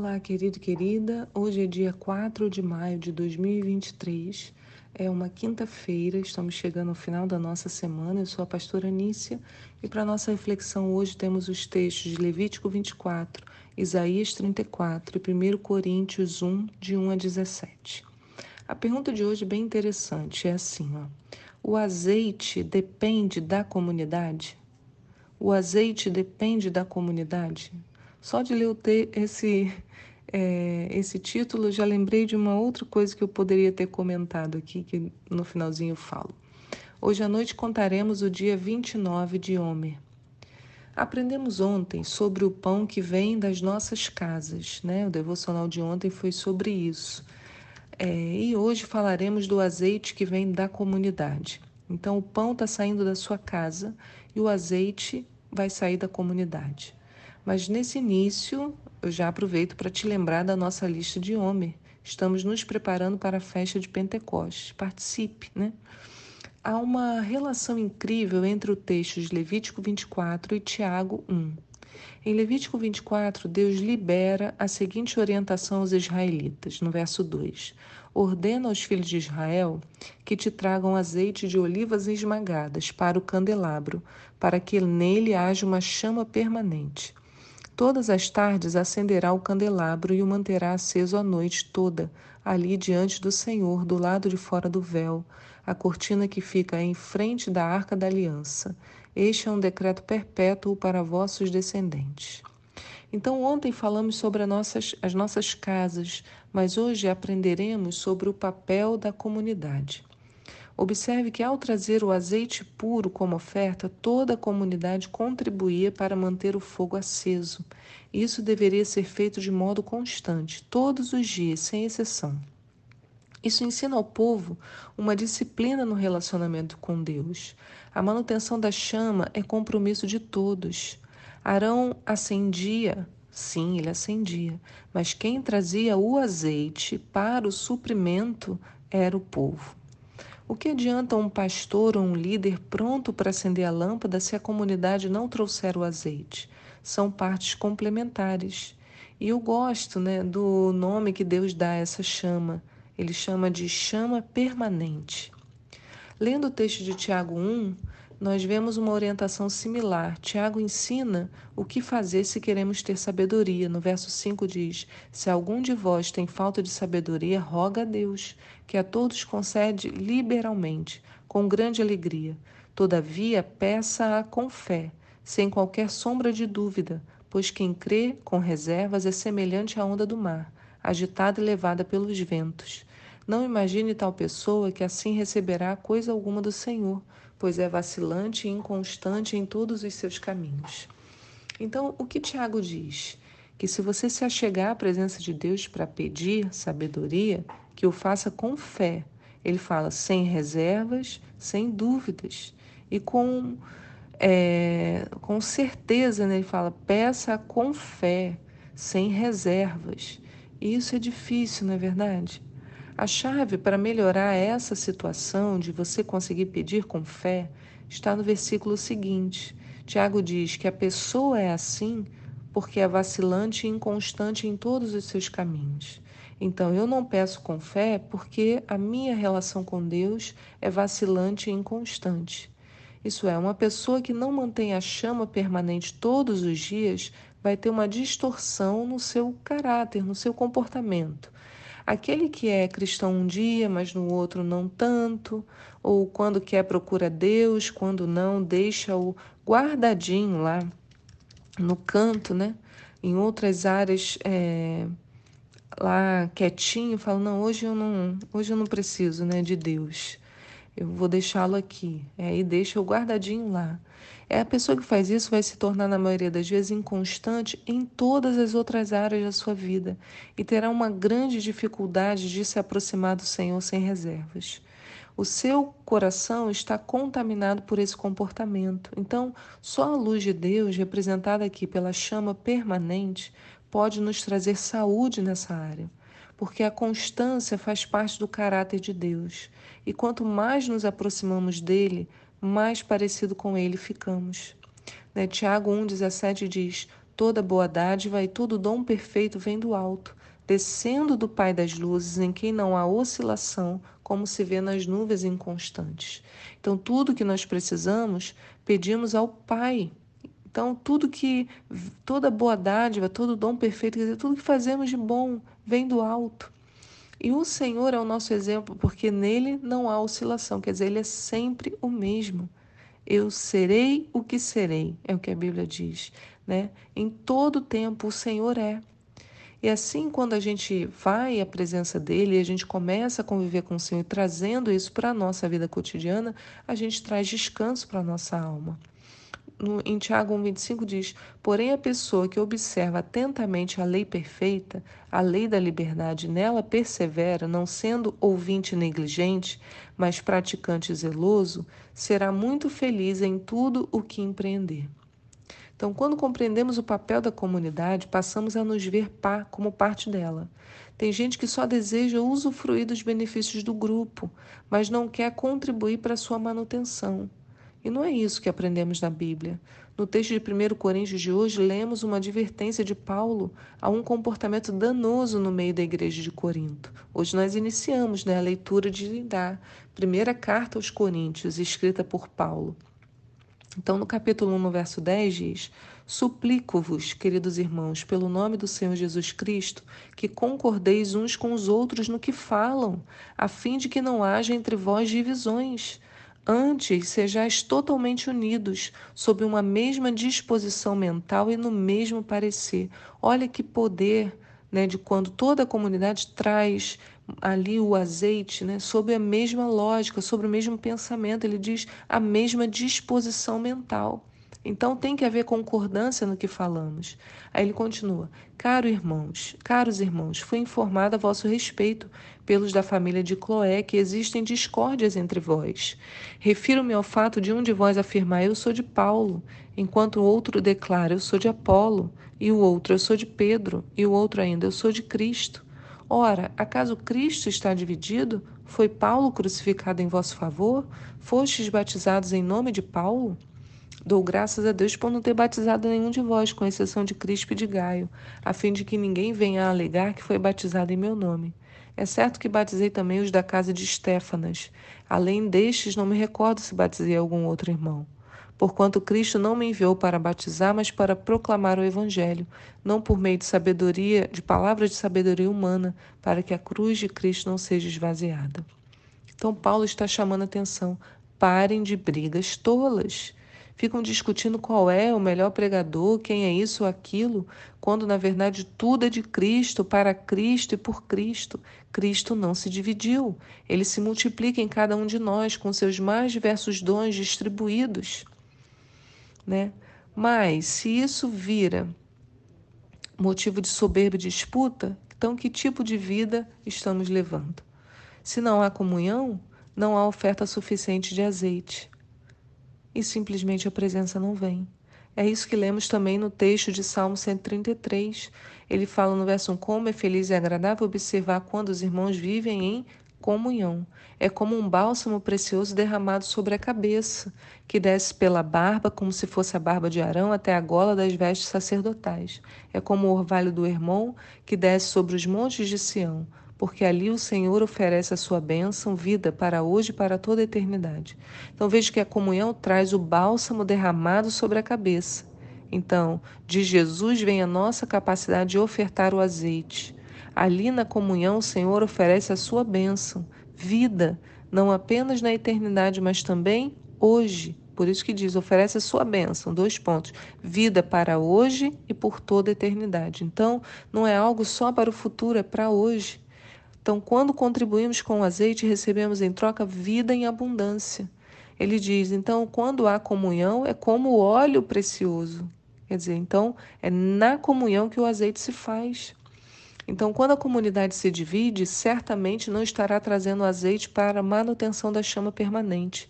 Olá, querido e querida. Hoje é dia 4 de maio de 2023. É uma quinta-feira, estamos chegando ao final da nossa semana. Eu sou a pastora Nícia e para nossa reflexão hoje temos os textos de Levítico 24, Isaías 34 e 1 Coríntios 1, de 1 a 17. A pergunta de hoje é bem interessante, é assim, ó. O azeite depende da comunidade? O azeite depende da comunidade? Só de ler esse, é, esse título, já lembrei de uma outra coisa que eu poderia ter comentado aqui, que no finalzinho eu falo. Hoje à noite contaremos o dia 29 de Homer. Aprendemos ontem sobre o pão que vem das nossas casas, né? O devocional de ontem foi sobre isso. É, e hoje falaremos do azeite que vem da comunidade. Então, o pão está saindo da sua casa e o azeite vai sair da comunidade. Mas nesse início, eu já aproveito para te lembrar da nossa lista de Homer. Estamos nos preparando para a festa de Pentecostes. Participe, né? Há uma relação incrível entre o texto de Levítico 24 e Tiago 1. Em Levítico 24, Deus libera a seguinte orientação aos israelitas, no verso 2: Ordena aos filhos de Israel que te tragam azeite de olivas esmagadas para o candelabro, para que nele haja uma chama permanente. Todas as tardes acenderá o candelabro e o manterá aceso a noite toda, ali diante do Senhor, do lado de fora do véu, a cortina que fica em frente da arca da aliança. Este é um decreto perpétuo para vossos descendentes. Então, ontem falamos sobre as nossas, as nossas casas, mas hoje aprenderemos sobre o papel da comunidade. Observe que, ao trazer o azeite puro como oferta, toda a comunidade contribuía para manter o fogo aceso. Isso deveria ser feito de modo constante, todos os dias, sem exceção. Isso ensina ao povo uma disciplina no relacionamento com Deus. A manutenção da chama é compromisso de todos. Arão acendia, sim, ele acendia, mas quem trazia o azeite para o suprimento era o povo. O que adianta um pastor ou um líder pronto para acender a lâmpada se a comunidade não trouxer o azeite? São partes complementares. E eu gosto né, do nome que Deus dá a essa chama. Ele chama de chama permanente. Lendo o texto de Tiago 1, nós vemos uma orientação similar. Tiago ensina o que fazer se queremos ter sabedoria. No verso 5 diz: Se algum de vós tem falta de sabedoria, roga a Deus, que a todos concede liberalmente, com grande alegria. Todavia, peça-a com fé, sem qualquer sombra de dúvida, pois quem crê com reservas é semelhante à onda do mar, agitada e levada pelos ventos. Não imagine tal pessoa que assim receberá coisa alguma do Senhor pois é vacilante e inconstante em todos os seus caminhos. Então, o que Tiago diz? Que se você se achegar à presença de Deus para pedir sabedoria, que o faça com fé. Ele fala sem reservas, sem dúvidas e com, é, com certeza. Né? Ele fala peça com fé, sem reservas. E isso é difícil, não é verdade? A chave para melhorar essa situação de você conseguir pedir com fé está no versículo seguinte. Tiago diz que a pessoa é assim porque é vacilante e inconstante em todos os seus caminhos. Então, eu não peço com fé porque a minha relação com Deus é vacilante e inconstante. Isso é, uma pessoa que não mantém a chama permanente todos os dias vai ter uma distorção no seu caráter, no seu comportamento. Aquele que é cristão um dia, mas no outro não tanto, ou quando quer procura Deus, quando não, deixa-o guardadinho lá no canto, né? Em outras áreas, é, lá quietinho, fala, não, hoje eu não, hoje eu não preciso, né, de Deus. Eu vou deixá-lo aqui. É, e deixa o guardadinho lá. É a pessoa que faz isso vai se tornar, na maioria das vezes, inconstante em todas as outras áreas da sua vida e terá uma grande dificuldade de se aproximar do Senhor sem reservas. O seu coração está contaminado por esse comportamento. Então, só a luz de Deus, representada aqui pela chama permanente, pode nos trazer saúde nessa área porque a constância faz parte do caráter de Deus. E quanto mais nos aproximamos dele, mais parecido com ele ficamos. Né? Tiago 1,17 diz: Toda boa dádiva e todo dom perfeito vem do alto, descendo do Pai das luzes, em quem não há oscilação, como se vê nas nuvens inconstantes. Então, tudo que nós precisamos, pedimos ao Pai. Então, tudo que, toda boa dádiva, todo dom perfeito, quer dizer, tudo que fazemos de bom vem do alto. E o Senhor é o nosso exemplo, porque nele não há oscilação, quer dizer, ele é sempre o mesmo. Eu serei o que serei, é o que a Bíblia diz né? Em todo tempo o Senhor é. E assim, quando a gente vai à presença dele e a gente começa a conviver com o Senhor, trazendo isso para a nossa vida cotidiana, a gente traz descanso para a nossa alma. Em Tiago 1,25 diz: Porém, a pessoa que observa atentamente a lei perfeita, a lei da liberdade, nela persevera, não sendo ouvinte negligente, mas praticante zeloso, será muito feliz em tudo o que empreender. Então, quando compreendemos o papel da comunidade, passamos a nos ver pá como parte dela. Tem gente que só deseja usufruir dos benefícios do grupo, mas não quer contribuir para sua manutenção. E não é isso que aprendemos na Bíblia. No texto de 1 Coríntios de hoje, lemos uma advertência de Paulo a um comportamento danoso no meio da igreja de Corinto. Hoje nós iniciamos né, a leitura de da primeira carta aos Coríntios, escrita por Paulo. Então, no capítulo 1, no verso 10, diz: Suplico-vos, queridos irmãos, pelo nome do Senhor Jesus Cristo, que concordeis uns com os outros no que falam, a fim de que não haja entre vós divisões. Antes, sejais totalmente unidos, sob uma mesma disposição mental e no mesmo parecer. Olha que poder né, de quando toda a comunidade traz ali o azeite, né, sobre a mesma lógica, sobre o mesmo pensamento, ele diz a mesma disposição mental. Então tem que haver concordância no que falamos. Aí ele continua: Caro irmãos, caros irmãos, fui informado a vosso respeito pelos da família de Cloé que existem discórdias entre vós. Refiro-me ao fato de um de vós afirmar eu sou de Paulo, enquanto o outro declara eu sou de Apolo, e o outro eu sou de Pedro, e o outro ainda eu sou de Cristo. Ora, acaso Cristo está dividido? Foi Paulo crucificado em vosso favor? Fostes batizados em nome de Paulo? Dou graças a Deus por não ter batizado nenhum de vós, com exceção de Crispo e de Gaio, a fim de que ninguém venha a alegar que foi batizado em meu nome. É certo que batizei também os da casa de Estéfanas. Além destes, não me recordo se batizei algum outro irmão porquanto Cristo não me enviou para batizar, mas para proclamar o Evangelho, não por meio de sabedoria, de palavras de sabedoria humana, para que a cruz de Cristo não seja esvaziada. Então, Paulo está chamando a atenção: parem de brigas tolas. Ficam discutindo qual é o melhor pregador, quem é isso ou aquilo, quando na verdade tudo é de Cristo, para Cristo e por Cristo. Cristo não se dividiu, ele se multiplica em cada um de nós com seus mais diversos dons distribuídos né? Mas se isso vira motivo de soberba e disputa, então que tipo de vida estamos levando? Se não há comunhão, não há oferta suficiente de azeite. E simplesmente a presença não vem. É isso que lemos também no texto de Salmo 133. Ele fala no verso 1: Como é feliz e agradável observar quando os irmãos vivem em comunhão. É como um bálsamo precioso derramado sobre a cabeça, que desce pela barba, como se fosse a barba de Arão, até a gola das vestes sacerdotais. É como o orvalho do Hermon, que desce sobre os montes de Sião, porque ali o Senhor oferece a sua bênção, vida para hoje e para toda a eternidade. Então veja que a comunhão traz o bálsamo derramado sobre a cabeça. Então, de Jesus vem a nossa capacidade de ofertar o azeite. Ali na comunhão, o Senhor oferece a sua bênção, vida, não apenas na eternidade, mas também hoje. Por isso que diz, oferece a sua bênção, dois pontos, vida para hoje e por toda a eternidade. Então, não é algo só para o futuro, é para hoje. Então, quando contribuímos com o azeite, recebemos em troca vida em abundância. Ele diz, então, quando há comunhão, é como o óleo precioso. Quer dizer, então, é na comunhão que o azeite se faz. Então, quando a comunidade se divide, certamente não estará trazendo azeite para a manutenção da chama permanente.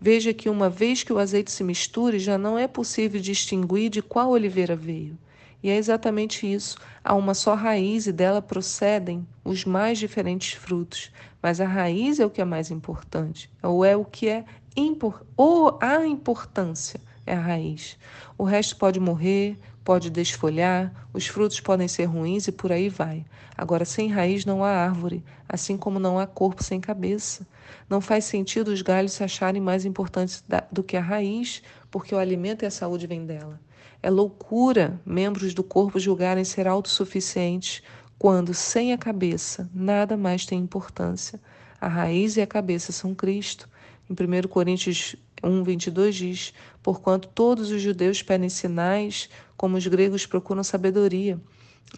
Veja que uma vez que o azeite se misture, já não é possível distinguir de qual oliveira veio. E é exatamente isso. Há uma só raiz e dela procedem os mais diferentes frutos. Mas a raiz é o que é mais importante, ou é o que é impor, ou a importância é a raiz. O resto pode morrer, pode desfolhar, os frutos podem ser ruins e por aí vai. Agora, sem raiz não há árvore, assim como não há corpo sem cabeça. Não faz sentido os galhos se acharem mais importantes do que a raiz, porque o alimento e a saúde vêm dela. É loucura membros do corpo julgarem ser autossuficientes quando, sem a cabeça, nada mais tem importância. A raiz e a cabeça são Cristo. Em 1 Coríntios 1, 22 diz: Porquanto todos os judeus pedem sinais, como os gregos procuram sabedoria.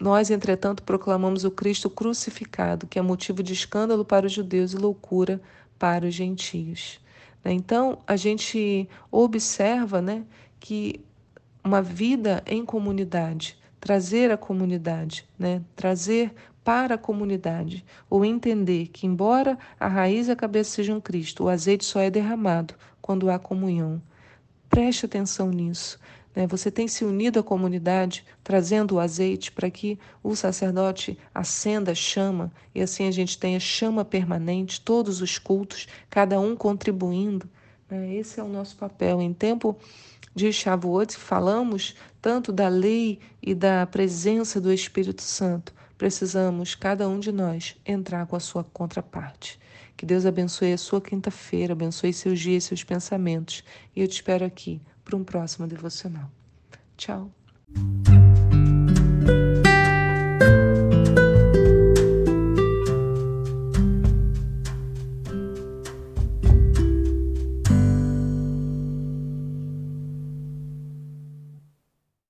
Nós, entretanto, proclamamos o Cristo crucificado, que é motivo de escândalo para os judeus e loucura para os gentios. Né? Então, a gente observa né, que uma vida em comunidade, trazer a comunidade, né, trazer para a comunidade, ou entender que, embora a raiz e a cabeça sejam Cristo, o azeite só é derramado quando há comunhão. Preste atenção nisso. Né? Você tem se unido à comunidade, trazendo o azeite para que o sacerdote acenda a chama e assim a gente tenha chama permanente, todos os cultos, cada um contribuindo. Né? Esse é o nosso papel. Em tempo de Shavuot, falamos tanto da lei e da presença do Espírito Santo. Precisamos, cada um de nós, entrar com a sua contraparte. Que Deus abençoe a sua quinta-feira, abençoe seus dias, seus pensamentos. E eu te espero aqui para um próximo devocional. Tchau.